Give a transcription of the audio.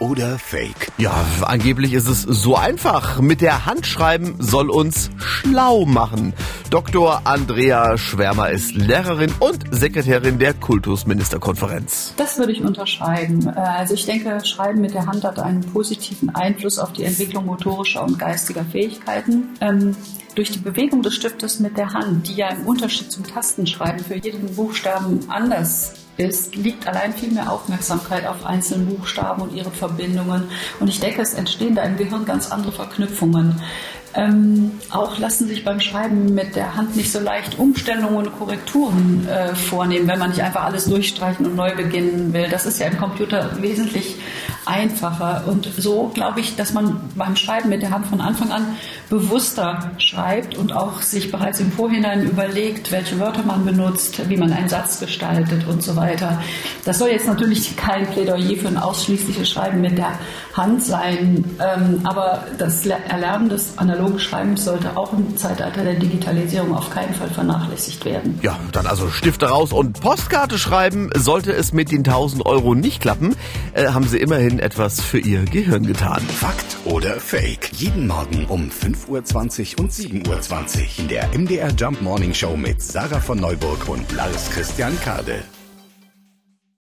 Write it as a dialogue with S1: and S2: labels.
S1: oder Fake?
S2: Ja, angeblich ist es so einfach. Mit der Hand schreiben soll uns schlau machen. Dr. Andrea Schwärmer ist Lehrerin und Sekretärin der Kultusministerkonferenz.
S3: Das würde ich unterscheiden. Äh, Also ich denke, Schreiben mit der Hand hat einen positiven Einfluss auf die Entwicklung motorischer und geistiger Fähigkeiten. Ähm, durch die Bewegung des Stiftes mit der Hand, die ja im Unterschied zum Tastenschreiben für jeden Buchstaben anders ist, liegt allein viel mehr Aufmerksamkeit auf einzelne Buchstaben und ihre Verbindungen. Und ich denke, es entstehen da im Gehirn ganz andere Verknüpfungen. Ähm, auch lassen sich beim Schreiben mit der Hand nicht so leicht Umstellungen und Korrekturen äh, vornehmen, wenn man nicht einfach alles durchstreichen und neu beginnen will. Das ist ja im Computer wesentlich einfacher. Und so glaube ich, dass man beim Schreiben mit der Hand von Anfang an bewusster schreibt und auch sich bereits im Vorhinein überlegt, welche Wörter man benutzt, wie man einen Satz gestaltet und so weiter. Das soll jetzt natürlich kein Plädoyer für ein ausschließliches Schreiben mit der Hand sein, ähm, aber das Erlernen des analogen Schreibens sollte auch im Zeitalter der Digitalisierung auf keinen Fall vernachlässigt werden.
S2: Ja, dann also Stifte raus und Postkarte schreiben. Sollte es mit den 1000 Euro nicht klappen, äh, haben Sie immerhin etwas für Ihr Gehirn getan.
S1: Fakt oder Fake? Jeden Morgen um 5.20 Uhr und 7.20 Uhr in der MDR Jump Morning Show mit Sarah von Neuburg und Lars Christian Kade.